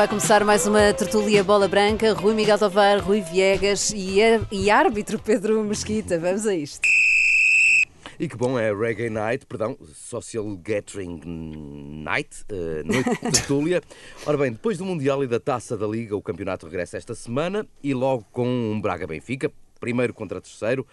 vai começar mais uma tertulia bola branca. Rui Miguel Tovar, Rui Viegas e, e árbitro Pedro Mesquita. Vamos a isto. E que bom é Reggae Night, perdão, Social Gathering Night, uh, noite de tertúlia. Ora bem, depois do Mundial e da Taça da Liga, o campeonato regressa esta semana e logo com um Braga-Benfica, primeiro contra terceiro,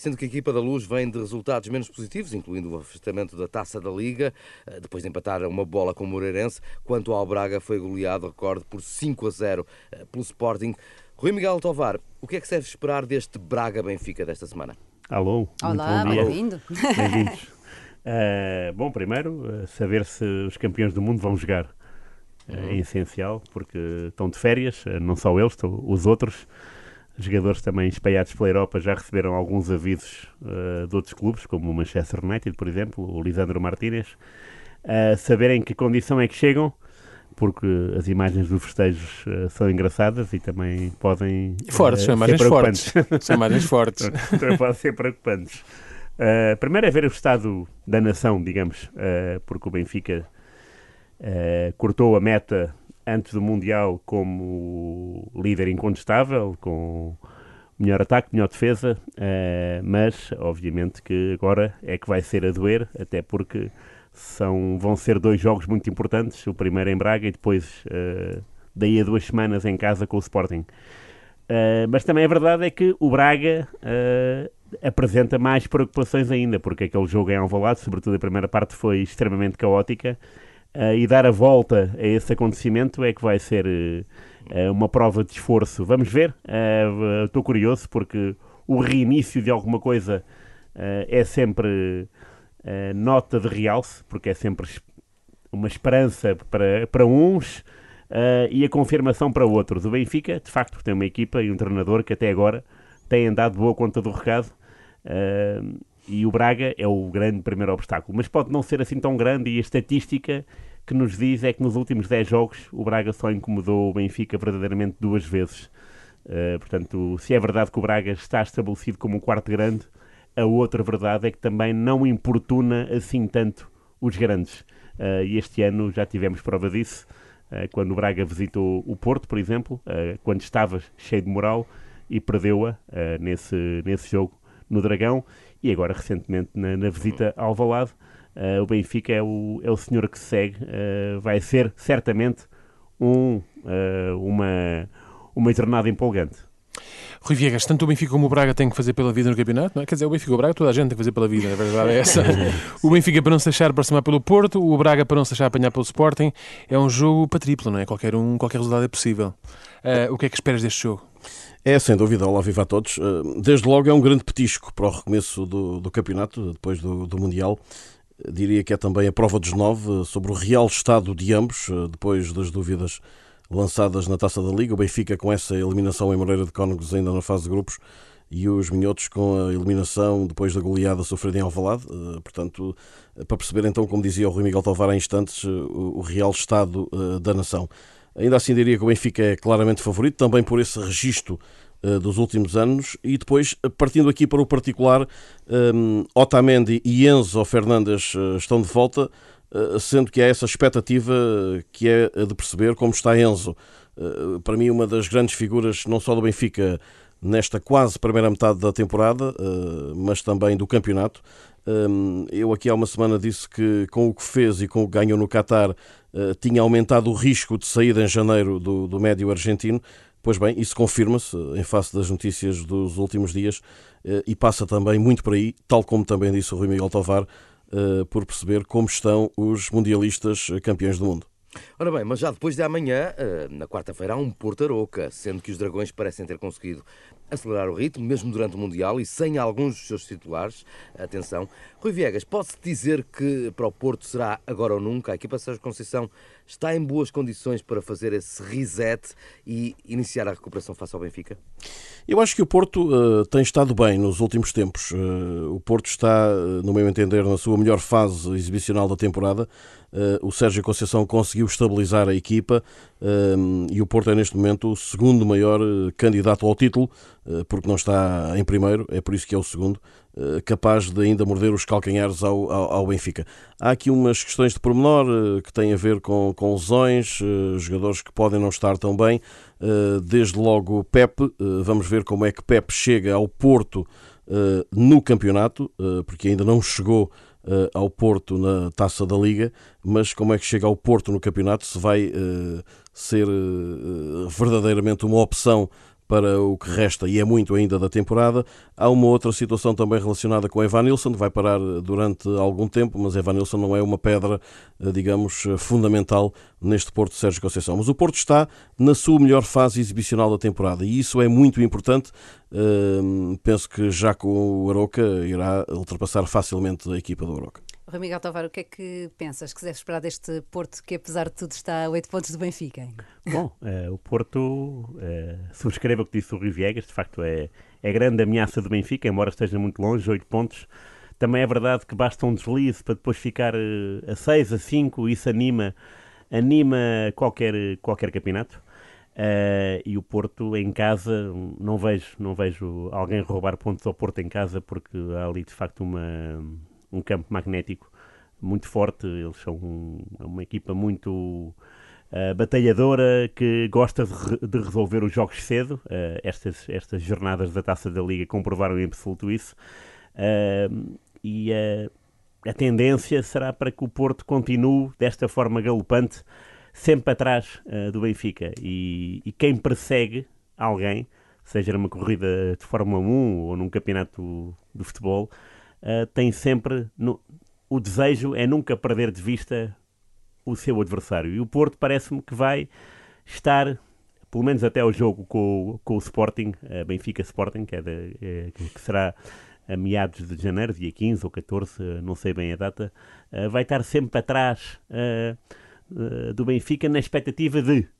sendo que a equipa da Luz vem de resultados menos positivos, incluindo o afastamento da Taça da Liga, eh, depois de empatar uma bola com o Moreirense, quanto ao Braga foi goleado, recorde, por 5 a 0 eh, pelo Sporting. Rui Miguel Tovar, o que é que se deve esperar deste Braga-Benfica desta semana? Alô, Olá, bem-vindo. Bem-vindos. uh, bom, primeiro, saber se os campeões do mundo vão jogar. Uh, é essencial, porque estão de férias, não só eles, os outros. Jogadores também espalhados pela Europa já receberam alguns avisos de outros clubes, como o Manchester United, por exemplo, o Lisandro Martínez, saberem que condição é que chegam porque as imagens dos festejos uh, são engraçadas e também podem fortes, uh, são imagens fortes. são imagens fortes. também podem ser preocupantes. Uh, primeiro é ver o estado da nação, digamos, uh, porque o Benfica cortou a meta antes do Mundial como líder incontestável, com melhor ataque, melhor defesa, mas obviamente que agora é que vai ser a doer, até porque são, vão ser dois jogos muito importantes, o primeiro em Braga e depois uh, daí a duas semanas em casa com o Sporting. Uh, mas também a verdade é que o Braga uh, apresenta mais preocupações ainda, porque aquele jogo em Alvalade, sobretudo a primeira parte, foi extremamente caótica uh, e dar a volta a esse acontecimento é que vai ser uma prova de esforço. Vamos ver, estou curioso porque o reinício de alguma coisa é sempre uh, nota de realce, porque é sempre uma esperança para, para uns uh, e a confirmação para outros. O Benfica, de facto, tem uma equipa e um treinador que até agora têm dado boa conta do recado. Uh, e o Braga é o grande primeiro obstáculo, mas pode não ser assim tão grande. E a estatística que nos diz é que nos últimos 10 jogos o Braga só incomodou o Benfica verdadeiramente duas vezes. Uh, portanto, se é verdade que o Braga está estabelecido como um quarto grande, a outra verdade é que também não importuna assim tanto os grandes. Uh, e este ano já tivemos prova disso, uh, quando o Braga visitou o Porto, por exemplo, quando estava cheio de moral e perdeu-a nesse, nesse jogo no Dragão, e agora recentemente na, na visita ao Valado. O Benfica é o, é o senhor que segue, vai ser certamente um, uma, uma jornada empolgante. Rui Viegas, tanto o Benfica como o Braga têm que fazer pela vida no campeonato, não é? Quer dizer, o Benfica e o Braga toda a gente tem que fazer pela vida, na verdade é essa. o Benfica para não se deixar aproximar pelo Porto, o Braga para não se deixar apanhar pelo Sporting. É um jogo para triplo, não é? Qualquer, um, qualquer resultado é possível. Uh, o que é que esperas deste jogo? É, sem dúvida, olá, viva a todos. Eh, desde logo é um grande petisco para o recomeço do, do campeonato, depois do, do Mundial. Diria que é também a prova dos nove sobre o real estado de ambos, eh, depois das dúvidas lançadas na Taça da Liga. O Benfica com essa eliminação em Moreira de Cónegos ainda na fase de grupos e os Minhotos com a eliminação depois da goleada sofrida em Alvalade. Eh, portanto, eh, para perceber então, como dizia o Rui Miguel Tovar há instantes, o real estado da nação. Ainda assim diria que o Benfica é claramente favorito, também por esse registro dos últimos anos e depois, partindo aqui para o particular, Otamendi e Enzo Fernandes estão de volta, eh, sendo que há essa expectativa que é de perceber como está Enzo. Eh, para mim, uma das grandes figuras, não só do Benfica nesta quase primeira metade da temporada, eh, mas também do campeonato. Eu aqui há uma semana disse que com o que fez e com o que ganhou no Qatar tinha aumentado o risco de saída em janeiro do, do médio argentino. Pois bem, isso confirma-se em face das notícias dos últimos dias e passa também muito por aí, tal como também disse o Rui Miguel Tovar, por perceber como estão os mundialistas campeões do mundo. Ora bem, mas já depois de amanhã, eh, na quarta-feira, há um Porto Aroca, sendo que os Dragões parecem ter conseguido acelerar o ritmo, mesmo durante o Mundial e sem alguns dos seus titulares. Atenção. Rui Viegas, pode-se dizer que para o Porto será agora ou nunca? A equipa Sérgio Conceição está em boas condições para fazer esse reset e iniciar a recuperação face ao Benfica? Eu acho que o Porto uh, tem estado bem nos últimos tempos. Uh, o Porto está, uh, no meu entender, na sua melhor fase exibicional da temporada. o Sérgio Conceição conseguiu estabilizar a equipa e o Porto é, neste momento, o segundo maior candidato ao título, porque não está em primeiro, é por isso que é o segundo. Eh, capaz de ainda morder os calcanhares ao, ao, ao, Benfica. Há aqui umas questões de pormenor uh, que têm a ver com, com lesões, uh, jogadores que podem não estar tão bem. desde logo Pepe, vamos ver como é que Pepe chega ao Porto no campeonato, porque ainda não chegou ao Porto na taça da Liga, mas como é que chega ao Porto no campeonato, se vai ser verdadeiramente uma opção para o que resta, e é muito ainda da temporada. Há uma outra situação também relacionada com Evan Nilsson, que vai parar durante algum tempo, mas Evan Nilsson não é uma pedra, eh, digamos, fundamental neste Porto de Sérgio Conceição. Mas o Porto está na sua melhor fase exibicional da temporada, e isso é muito importante. Uh, penso que já com o Aroca irá ultrapassar facilmente a equipa do Aroca. Rui Miguel Tovar, o que é que pensas que deve esperar deste Porto que, apesar de tudo, está a 8 pontos do Benfica? Bom, uh, o Porto uh, subscreve o que disse o Rui Viegas, de facto é, é grande ameaça do Benfica, embora esteja muito longe, 8 pontos. Também é verdade que basta um deslize para depois ficar uh, a 6, a 5, isso anima, anima qualquer, qualquer campeonato. Uh, e o Porto em casa, não vejo, não vejo alguém roubar pontos ao Porto em casa, porque há ali de facto uma um campo magnético muito forte. Eles são um, uma equipa muito uh, batalhadora que gosta de, de, resolver os jogos cedo. Uh, estas, estas jornadas da Taça da Liga comprovaram em absoluto isso. Uh, e a tendência será para que o Porto continue desta forma galopante, sempre atrás do Benfica. E, e quem persegue alguém, seja numa corrida de Fórmula 1 ou num campeonato de futebol, uh, tem sempre. No, o desejo é nunca perder de vista o seu adversário. E o Porto parece-me que vai estar, pelo menos até ao jogo com, com o Sporting, uh, Benfica Sporting, que, é de, é, que será a meados de janeiro, dia 15 ou 14, não sei bem a data, uh, vai estar sempre atrás uh, do Benfica na expectativa de Uh,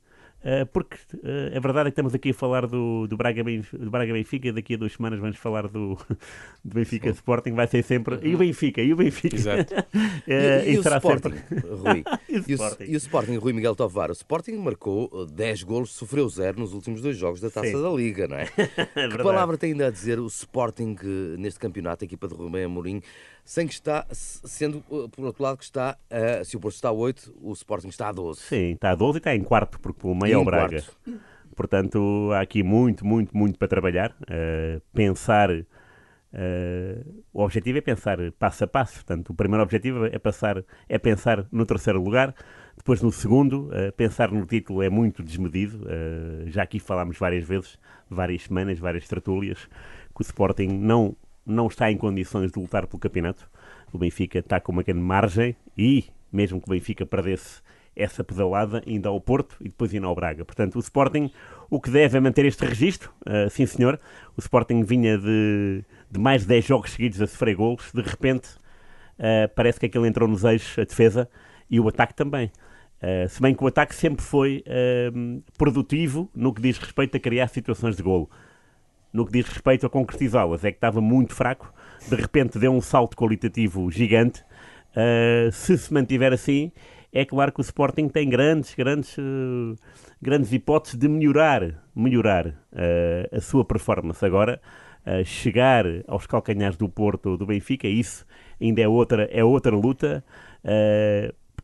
porque uh, a verdade é que estamos aqui a falar do, do, Braga, do Braga Benfica, daqui a duas semanas vamos falar do, do Benfica Sim. Sporting, vai ser sempre. E o Benfica, e o Benfica. Exato. e, e, e, o Sporting, sempre... Rui. e, o Sporting. e o Sporting, Rui Miguel Tovar. O Sporting marcou 10 golos, sofreu 0 nos últimos dois jogos da taça Sim. da Liga, não é? é que palavra tem ainda a dizer o Sporting neste campeonato, a equipa de Rubem Amorim? Sem que está, sendo uh, por outro lado que está, uh, se o Porto está a 8, o Sporting está a 12. Sim, está a 12 e está em quarto, porque o meio é o Braga. Quarto. Portanto, há aqui muito, muito, muito para trabalhar. Uh, pensar. Uh, o objetivo é pensar passo a passo. Portanto, o primeiro objetivo é, passar, é pensar no terceiro lugar. Depois, no segundo, uh, pensar no título é muito desmedido. já aqui falámos várias vezes, várias semanas, várias tertúlias, que o Sporting não não está em condições de lutar pelo campeonato. O Benfica está com uma grande margem e, mesmo que o Benfica perdesse essa pedalada, ainda ao Porto e depois ainda ao Braga. Portanto, o Sporting o que deve é manter este registro, uh, sim senhor. O Sporting vinha de, de mais de 10 jogos seguidos a sofrer golos, de repente uh, parece que aquele entrou nos eixos, a defesa e o ataque também. Uh, se bem que o ataque sempre foi produtivo no que diz respeito a criar situações de golo no que diz respeito a concretizá-las. É que estava muito fraco, de repente deu um salto qualitativo gigante. Uh, se se mantiver assim, é claro que o Sporting tem grandes, grandes, uh, grandes hipóteses de melhorar, melhorar uh, a sua performance. Agora, chegar aos calcanhares do Porto do Benfica, isso ainda é outra, é outra luta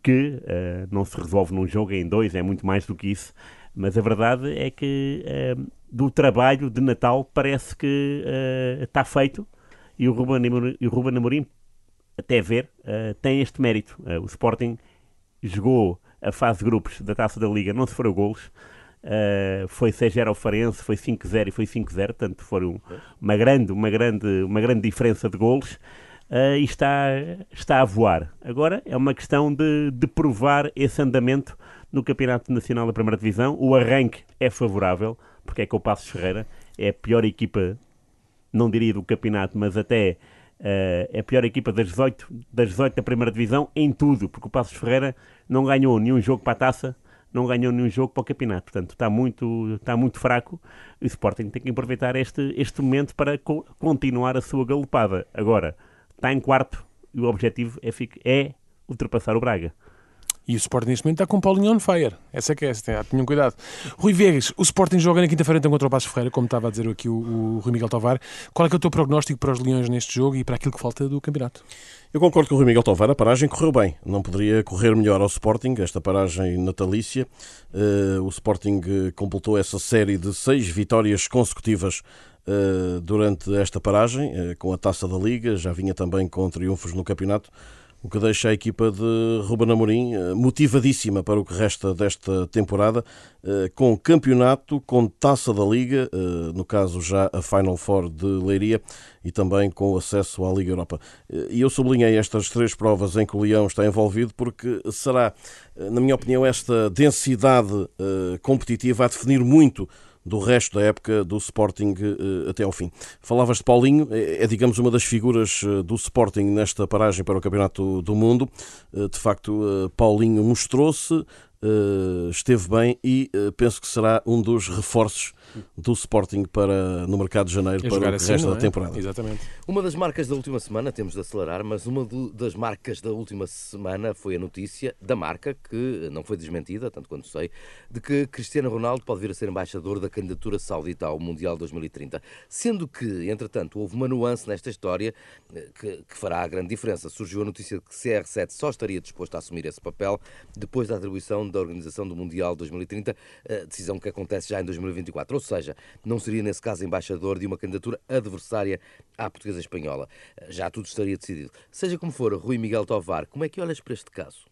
que não se resolve num jogo, em dois, é muito mais do que isso. Mas a verdade é que do trabalho de Natal parece que uh, está feito e o Ruben, e o Ruben Amorim, até ver, uh, tem este mérito. Uh, o Sporting jogou a fase de grupos da Taça da Liga, não sofreu golos. Uh, foi 6-0 ao Farense, foi 5-0 e foi 5-0, portanto foi um, uma, grande, uma, grande, uma grande diferença de golos e está, está a voar. Agora é uma questão de, de provar esse andamento no Campeonato Nacional da Primeira Divisão. O arranque é favorável, porque é que o Passos Ferreira é a pior equipa, não diria do campeonato, mas até uh, é a pior equipa das 18, das 18 da primeira divisão em tudo, porque o Passos Ferreira não ganhou nenhum jogo para a taça, não ganhou nenhum jogo para o campeonato. Portanto, está muito, está muito fraco. O Sporting tem que aproveitar este, este momento para co continuar a sua galopada. Agora, está em quarto e o objetivo é, é ultrapassar o Braga. E o Sporting neste momento está com o Paulinho on fire. Essa é que é, tenham cuidado. Rui Viegas, o Sporting joga na quinta-feira então contra o Passos Ferreira, como estava a dizer aqui o, o Rui Miguel Tovar. Qual é, que é o teu prognóstico para os Leões neste jogo e para aquilo que falta do campeonato? Eu concordo com o Rui Miguel Tovar, a paragem correu bem. Não poderia correr melhor ao Sporting, esta paragem natalícia. Uh, o Sporting eh, completou essa série de seis vitórias consecutivas uh, durante esta paragem, com a Taça da Liga, já vinha também com triunfos no campeonato o que deixa a equipa de Ruben Amorim eh, motivadíssima para o que resta desta temporada, eh, com campeonato, com taça da Liga, eh, no caso já a Final Four de Leiria, e também com acesso à Liga Europa. E eu sublinhei estas três provas em que o Leão está envolvido porque será, na minha opinião, esta densidade competitiva a definir muito do resto da época do Sporting eh, até ao fim. Falavas de Paulinho, é, é, digamos uma das figuras eh, do Sporting nesta paragem para o Campeonato do Mundo. Eh, de facto, Paulinho mostrou-se, esteve bem e penso que será um dos reforços do Sporting para, no mercado de janeiro para o assim, resto é? da temporada. Exatamente. Uma das marcas da última semana, temos de acelerar, mas uma do, das marcas da última semana foi a notícia da marca, que não foi desmentida, tanto quanto sei, de que Cristiano Ronaldo pode vir a ser embaixador da candidatura saudita ao Mundial 2030. Sendo que, entretanto, houve uma nuance nesta história eh, que, que fará a grande diferença. Surgiu a notícia de que CR7 só estaria disposto a assumir esse papel depois da atribuição da organização do Mundial 2030, eh, decisão que acontece já em 2024 ou seja, não seria nesse caso embaixador de uma candidatura adversária à portuguesa espanhola. Já tudo estaria decidido. Seja como for, Rui Miguel Tovar, como é que olhas para este caso?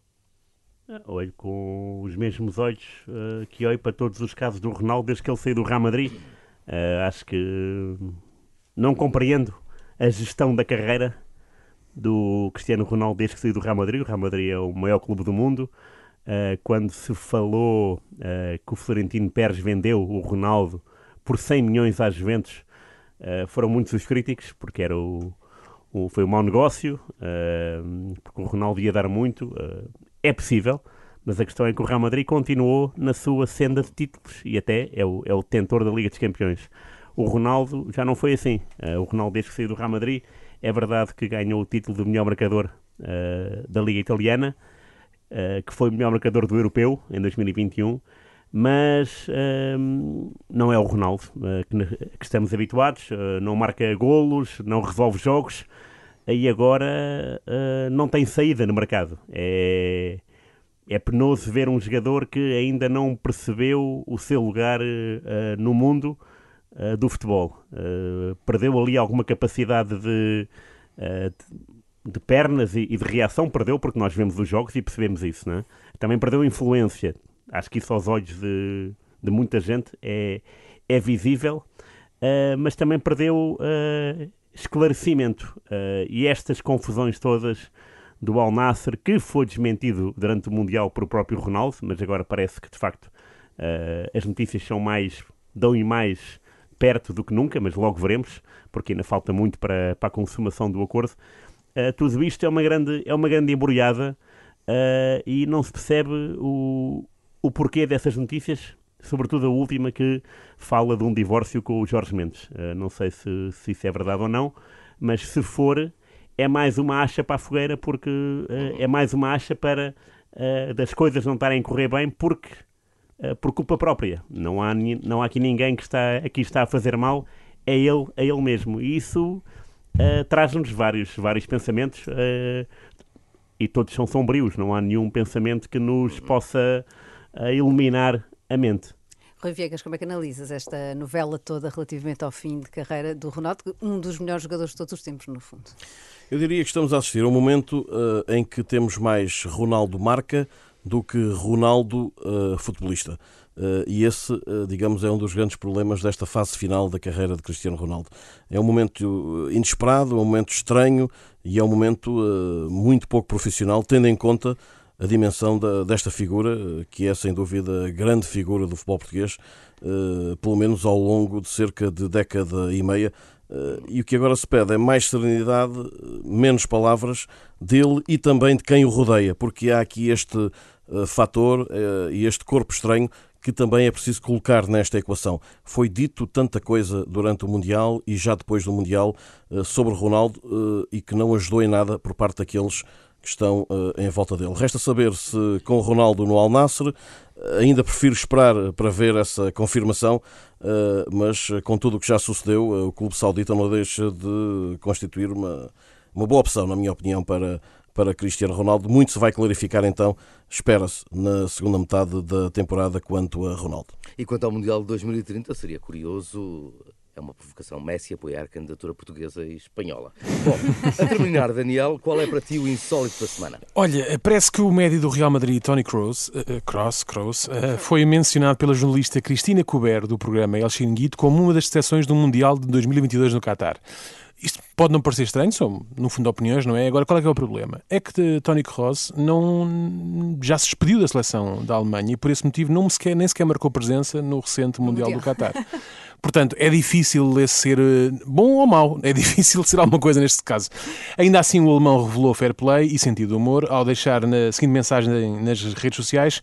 Ah, olho com os mesmos olhos uh, que olho para todos os casos do Ronaldo desde que ele saiu do Real Madrid. Uh, acho que não compreendo a gestão da carreira do Cristiano Ronaldo desde que saiu do Real Madrid. O Real Madrid é o maior clube do mundo. Uh, quando se falou uh, que o Florentino Pérez vendeu o Ronaldo por 100 milhões às Juventus, uh, foram muitos os críticos, porque era o, o foi um mau negócio, porque o Ronaldo ia dar muito. é possível, mas a questão é que o Real Madrid continuou na sua senda de títulos e até é o, é o detentor da Liga dos Campeões. O Ronaldo já não foi assim. o Ronaldo, desde que saiu do Real Madrid, é verdade que ganhou o título de melhor marcador da Liga Italiana, uh, que foi o melhor marcador do europeu em 2021, mas uh, não é o Ronaldo uh, que, que, estamos habituados, não marca golos, não resolve jogos, e agora não tem saída no mercado. É, é penoso ver um jogador que ainda não percebeu o seu lugar no mundo do futebol. perdeu ali alguma capacidade de, de de pernas e, e, de reação perdeu, porque nós vemos os jogos e percebemos isso, não é? Também perdeu influência. Acho que isso aos olhos de, de muita gente é, é visível, uh, mas também perdeu uh, esclarecimento. Uh, e estas confusões todas do Al Nasser, que foi desmentido durante o Mundial por o próprio Ronaldo, mas agora parece que de facto as notícias são mais, dão mais perto do que nunca, mas logo veremos, porque ainda falta muito para, para a consumação do acordo. Uh, tudo isto é uma grande, é uma grande embrulhada uh, e não se percebe o, o porquê dessas notícias, sobretudo a última que fala de um divórcio com o Jorge Mendes. Uh, não sei se, se isso é verdade ou não, mas se for, é mais uma acha para a fogueira, porque é mais uma acha para das coisas não estarem a correr bem, porque por culpa própria. Não há, não há aqui ninguém que está, aqui está a fazer mal, é ele, é ele mesmo. E isso uh, traz-nos vários, vários pensamentos uh, e todos são sombrios, não há nenhum pensamento que nos possa uh, iluminar a mente. Rui Viegas, como é que analisas esta novela toda relativamente ao fim de carreira do Ronaldo, um dos melhores jogadores de todos os tempos, no fundo? Eu diria que estamos a assistir a um momento uh, em que temos mais Ronaldo marca do que Ronaldo uh, futebolista. Uh, e esse, uh, digamos, é um dos grandes problemas desta fase final da carreira de Cristiano Ronaldo. É um momento inesperado, é um momento estranho e é um momento muito pouco profissional, tendo em conta a dimensão da, desta figura, que é sem dúvida a grande figura do futebol português, pelo menos ao longo de cerca de década e meia. e o que agora se pede é mais serenidade, menos palavras dele e também de quem o rodeia, porque há aqui este fator e este corpo estranho que também é preciso colocar nesta equação. Foi dito tanta coisa durante o Mundial e já depois do Mundial eh, sobre Ronaldo eh, e que não ajudou em nada por parte daqueles que estão uh, em volta dele. Resta saber se com Ronaldo no Al Nassr, ainda prefiro esperar para ver essa confirmação, mas com tudo o que já sucedeu, o clube saudita não deixa de constituir uma, uma boa opção, na minha opinião, para, para Cristiano Ronaldo. Muito se vai clarificar então, espera-se, na segunda metade da temporada quanto a Ronaldo. E quanto ao Mundial de 2030, seria curioso é uma provocação Messi apoiar a candidatura portuguesa e espanhola. Bom, a terminar, Daniel, qual é para ti o insólito da semana? Olha, parece que o médio do Real Madrid, Tony Kroos, uh, Kroos, Kroos uh, foi mencionado pela jornalista Cristina Couber do programa El Chiringuito como uma das seleções do Mundial de 2022 no Qatar. Pode não parecer estranho, são no fundo opiniões, não é? Agora, qual é que é o problema? É que Tony Kroos não, já se despediu da seleção da Alemanha e por esse motivo não sequer, nem sequer marcou presença no recente Mundial, mundial. do Qatar. Portanto, é difícil esse ser eh, bom ou mau, é difícil ser alguma coisa neste caso. Ainda assim, o alemão revelou fair play e sentido de humor ao deixar na seguinte mensagem nas redes sociais: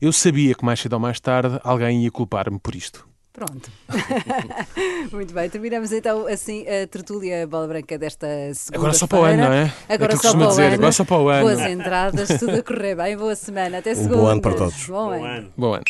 Eu sabia que mais cedo ou mais tarde alguém ia culpar-me por isto. Pronto. Muito bem, terminamos então assim a tertúlia bola branca desta segunda Agora só para o ano, não é? Agora é só para o dizer, ano. Agora só para o ano. Boas entradas, tudo a correr bem, boa semana. Até um segunda. Bom ano para todos. Bom, Bom ano. ano. Bom ano.